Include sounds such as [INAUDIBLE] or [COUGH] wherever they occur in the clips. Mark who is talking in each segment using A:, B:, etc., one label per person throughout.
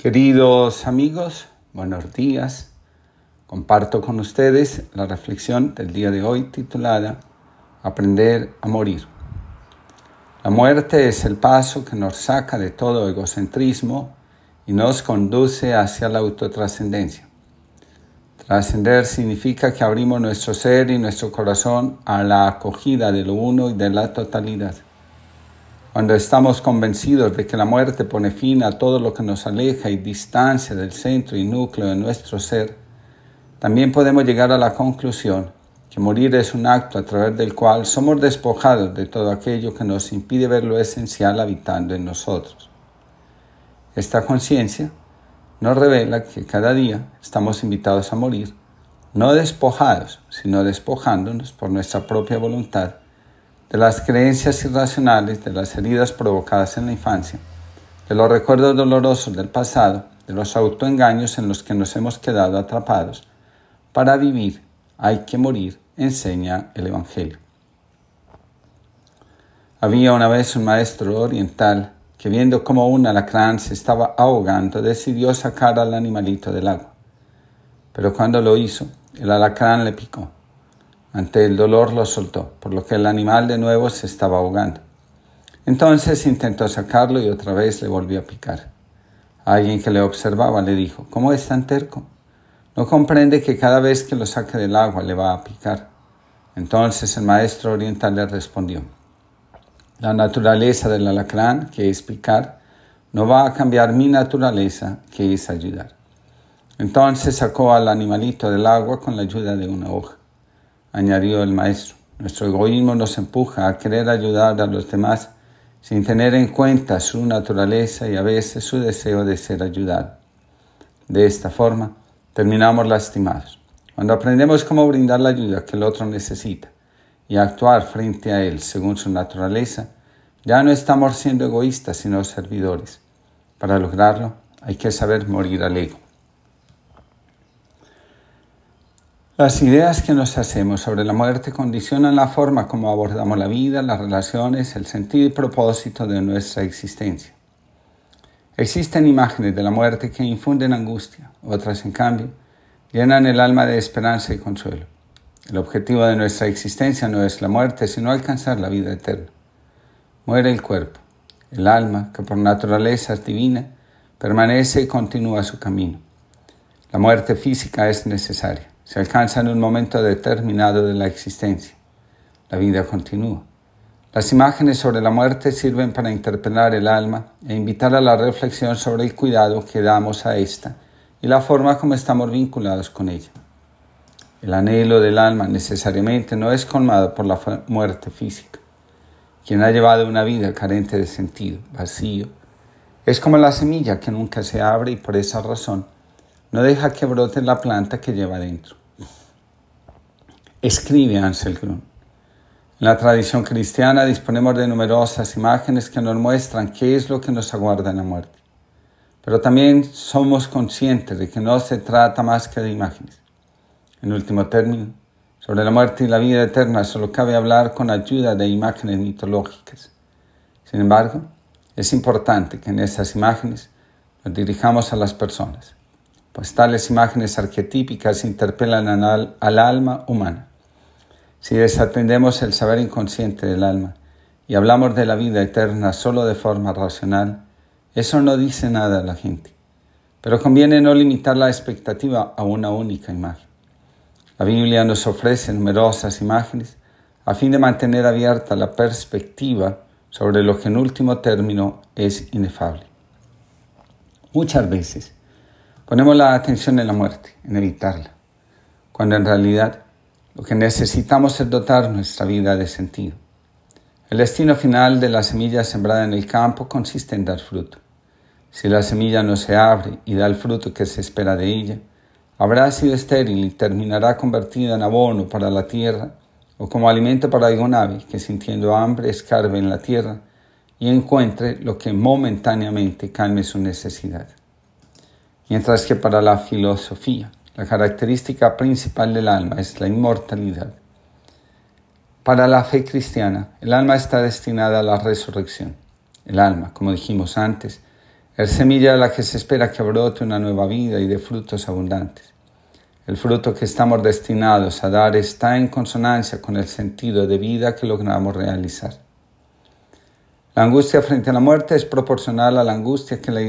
A: Queridos amigos, buenos días. Comparto con ustedes la reflexión del día de hoy titulada Aprender a morir. La muerte es el paso que nos saca de todo egocentrismo y nos conduce hacia la autotrascendencia. Trascender significa que abrimos nuestro ser y nuestro corazón a la acogida de lo uno y de la totalidad. Cuando estamos convencidos de que la muerte pone fin a todo lo que nos aleja y distancia del centro y núcleo de nuestro ser, también podemos llegar a la conclusión que morir es un acto a través del cual somos despojados de todo aquello que nos impide ver lo esencial habitando en nosotros. Esta conciencia nos revela que cada día estamos invitados a morir, no despojados, sino despojándonos por nuestra propia voluntad de las creencias irracionales, de las heridas provocadas en la infancia, de los recuerdos dolorosos del pasado, de los autoengaños en los que nos hemos quedado atrapados. Para vivir hay que morir, enseña el Evangelio. Había una vez un maestro oriental que viendo cómo un alacrán se estaba ahogando, decidió sacar al animalito del agua. Pero cuando lo hizo, el alacrán le picó. Ante el dolor lo soltó, por lo que el animal de nuevo se estaba ahogando. Entonces intentó sacarlo y otra vez le volvió a picar. Alguien que le observaba le dijo, ¿cómo es tan terco? No comprende que cada vez que lo saque del agua le va a picar. Entonces el maestro oriental le respondió, la naturaleza del alacrán, que es picar, no va a cambiar mi naturaleza, que es ayudar. Entonces sacó al animalito del agua con la ayuda de una hoja añadió el maestro. Nuestro egoísmo nos empuja a querer ayudar a los demás sin tener en cuenta su naturaleza y a veces su deseo de ser ayudado. De esta forma, terminamos lastimados. Cuando aprendemos cómo brindar la ayuda que el otro necesita y actuar frente a él según su naturaleza, ya no estamos siendo egoístas, sino servidores. Para lograrlo, hay que saber morir al ego. Las ideas que nos hacemos sobre la muerte condicionan la forma como abordamos la vida, las relaciones, el sentido y propósito de nuestra existencia. Existen imágenes de la muerte que infunden angustia, otras en cambio llenan el alma de esperanza y consuelo. El objetivo de nuestra existencia no es la muerte, sino alcanzar la vida eterna. Muere el cuerpo, el alma, que por naturaleza es divina, permanece y continúa su camino. La muerte física es necesaria se alcanza en un momento determinado de la existencia. La vida continúa. Las imágenes sobre la muerte sirven para interpelar el alma e invitar a la reflexión sobre el cuidado que damos a ésta y la forma como estamos vinculados con ella. El anhelo del alma necesariamente no es colmado por la muerte física. Quien ha llevado una vida carente de sentido, vacío, es como la semilla que nunca se abre y por esa razón no deja que brote la planta que lleva dentro. Escribe Ansel Grun. En la tradición cristiana disponemos de numerosas imágenes que nos muestran qué es lo que nos aguarda en la muerte. Pero también somos conscientes de que no se trata más que de imágenes. En último término, sobre la muerte y la vida eterna solo cabe hablar con ayuda de imágenes mitológicas. Sin embargo, es importante que en esas imágenes nos dirijamos a las personas pues tales imágenes arquetípicas interpelan al, al alma humana. Si desatendemos el saber inconsciente del alma y hablamos de la vida eterna solo de forma racional, eso no dice nada a la gente. Pero conviene no limitar la expectativa a una única imagen. La Biblia nos ofrece numerosas imágenes a fin de mantener abierta la perspectiva sobre lo que en último término es inefable. Muchas veces Ponemos la atención en la muerte, en evitarla, cuando en realidad lo que necesitamos es dotar nuestra vida de sentido. El destino final de la semilla sembrada en el campo consiste en dar fruto. Si la semilla no se abre y da el fruto que se espera de ella, habrá sido estéril y terminará convertida en abono para la tierra o como alimento para algún ave que sintiendo hambre escarbe en la tierra y encuentre lo que momentáneamente calme su necesidad mientras que para la filosofía la característica principal del alma es la inmortalidad. Para la fe cristiana, el alma está destinada a la resurrección. El alma, como dijimos antes, Es semilla de la que se espera que brote una nueva vida y de frutos abundantes. El fruto que estamos destinados a dar está en consonancia con el sentido de vida que logramos realizar. La angustia frente a la muerte es proporcional a la angustia que la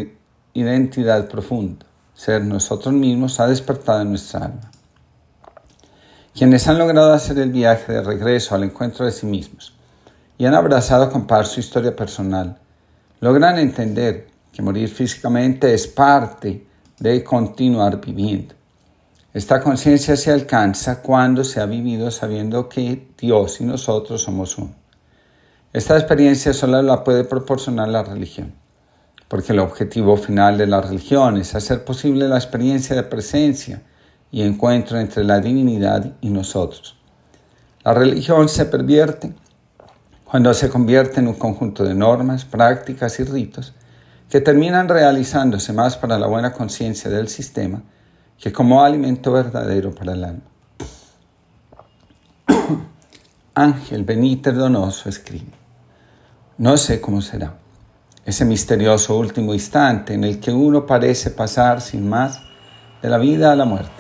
A: identidad profunda, ser nosotros mismos, ha despertado en nuestra alma. Quienes han logrado hacer el viaje de regreso al encuentro de sí mismos y han abrazado con paz su historia personal, logran entender que morir físicamente es parte de continuar viviendo esta conciencia se alcanza cuando se ha vivido sabiendo que Dios y nosotros somos uno. Esta experiencia solo la puede proporcionar la religión, porque el objetivo final de la religión es hacer posible la experiencia de presencia y encuentro entre la divinidad y nosotros. La religión se pervierte cuando se convierte en un conjunto de normas, prácticas y ritos que terminan realizándose más para la buena conciencia del sistema que como alimento verdadero para el alma. [COUGHS] Ángel Benítez Donoso escribe, no sé cómo será ese misterioso último instante en el que uno parece pasar sin más de la vida a la muerte.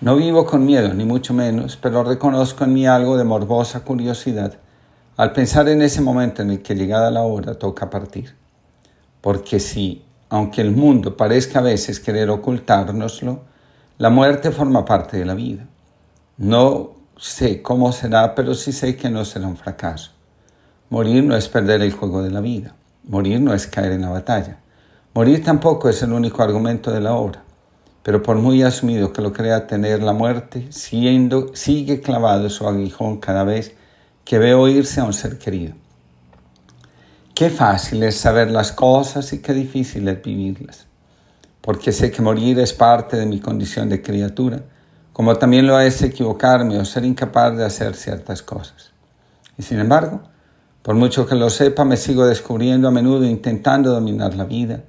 A: No vivo con miedo, ni mucho menos, pero reconozco en mí algo de morbosa curiosidad al pensar en ese momento en el que llegada la hora toca partir. Porque si aunque el mundo parezca a veces querer ocultárnoslo, la muerte forma parte de la vida. No sé cómo será, pero sí sé que no será un fracaso. Morir no es perder el juego de la vida. Morir no es caer en la batalla. Morir tampoco es el único argumento de la obra. Pero por muy asumido que lo crea tener la muerte, siendo, sigue clavado su aguijón cada vez que ve oírse a un ser querido. Qué fácil es saber las cosas y qué difícil es vivirlas, porque sé que morir es parte de mi condición de criatura, como también lo es equivocarme o ser incapaz de hacer ciertas cosas. Y sin embargo, por mucho que lo sepa, me sigo descubriendo a menudo intentando dominar la vida,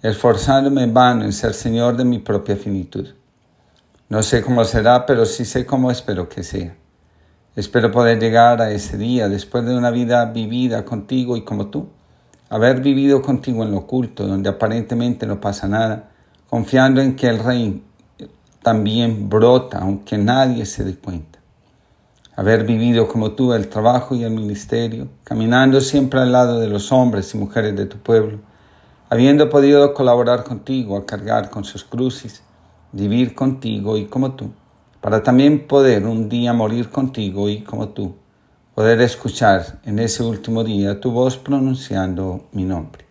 A: esforzándome en vano en ser señor de mi propia finitud. No sé cómo será, pero sí sé cómo espero que sea. Espero poder llegar a ese día después de una vida vivida contigo y como tú. Haber vivido contigo en lo oculto, donde aparentemente no pasa nada, confiando en que el rey también brota, aunque nadie se dé cuenta. Haber vivido como tú el trabajo y el ministerio, caminando siempre al lado de los hombres y mujeres de tu pueblo, habiendo podido colaborar contigo a cargar con sus cruces, vivir contigo y como tú para también poder un día morir contigo y como tú, poder escuchar en ese último día tu voz pronunciando mi nombre.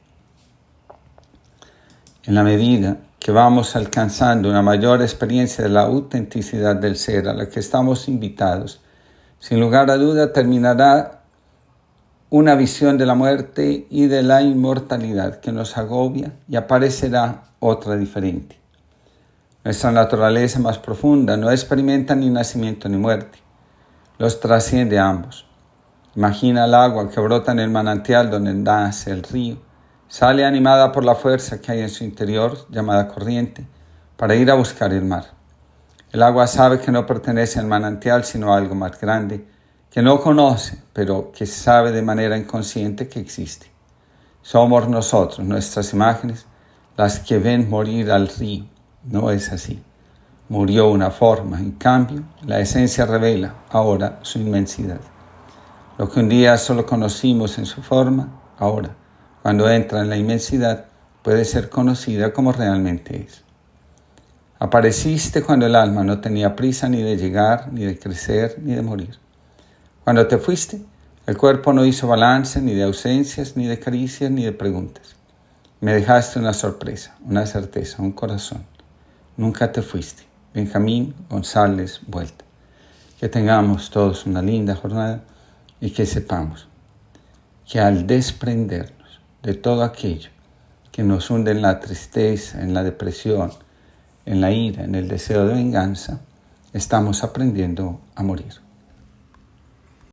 A: En la medida que vamos alcanzando una mayor experiencia de la autenticidad del ser a la que estamos invitados, sin lugar a duda terminará una visión de la muerte y de la inmortalidad que nos agobia y aparecerá otra diferente nuestra naturaleza más profunda no experimenta ni nacimiento ni muerte. Los trasciende ambos. Imagina el agua que brota en el manantial donde nace el río. Sale animada por la fuerza que hay en su interior, llamada corriente, para ir a buscar el mar. El agua sabe que no pertenece al manantial, sino a algo más grande, que no conoce, pero que sabe de manera inconsciente que existe. Somos nosotros, nuestras imágenes, las que ven morir al río no es así. Murió una forma, en cambio, la esencia revela ahora su inmensidad. Lo que un día solo conocimos en su forma, ahora, cuando entra en la inmensidad, puede ser conocida como realmente es. Apareciste cuando el alma no tenía prisa ni de llegar, ni de crecer, ni de morir. Cuando te fuiste, el cuerpo no hizo balance ni de ausencias, ni de caricias, ni de preguntas. Me dejaste una sorpresa, una certeza, un corazón. Nunca te fuiste. Benjamín González Vuelta. Que tengamos todos una linda jornada y que sepamos que al desprendernos de todo aquello que nos hunde en la tristeza, en la depresión, en la ira, en el deseo de venganza, estamos aprendiendo a morir.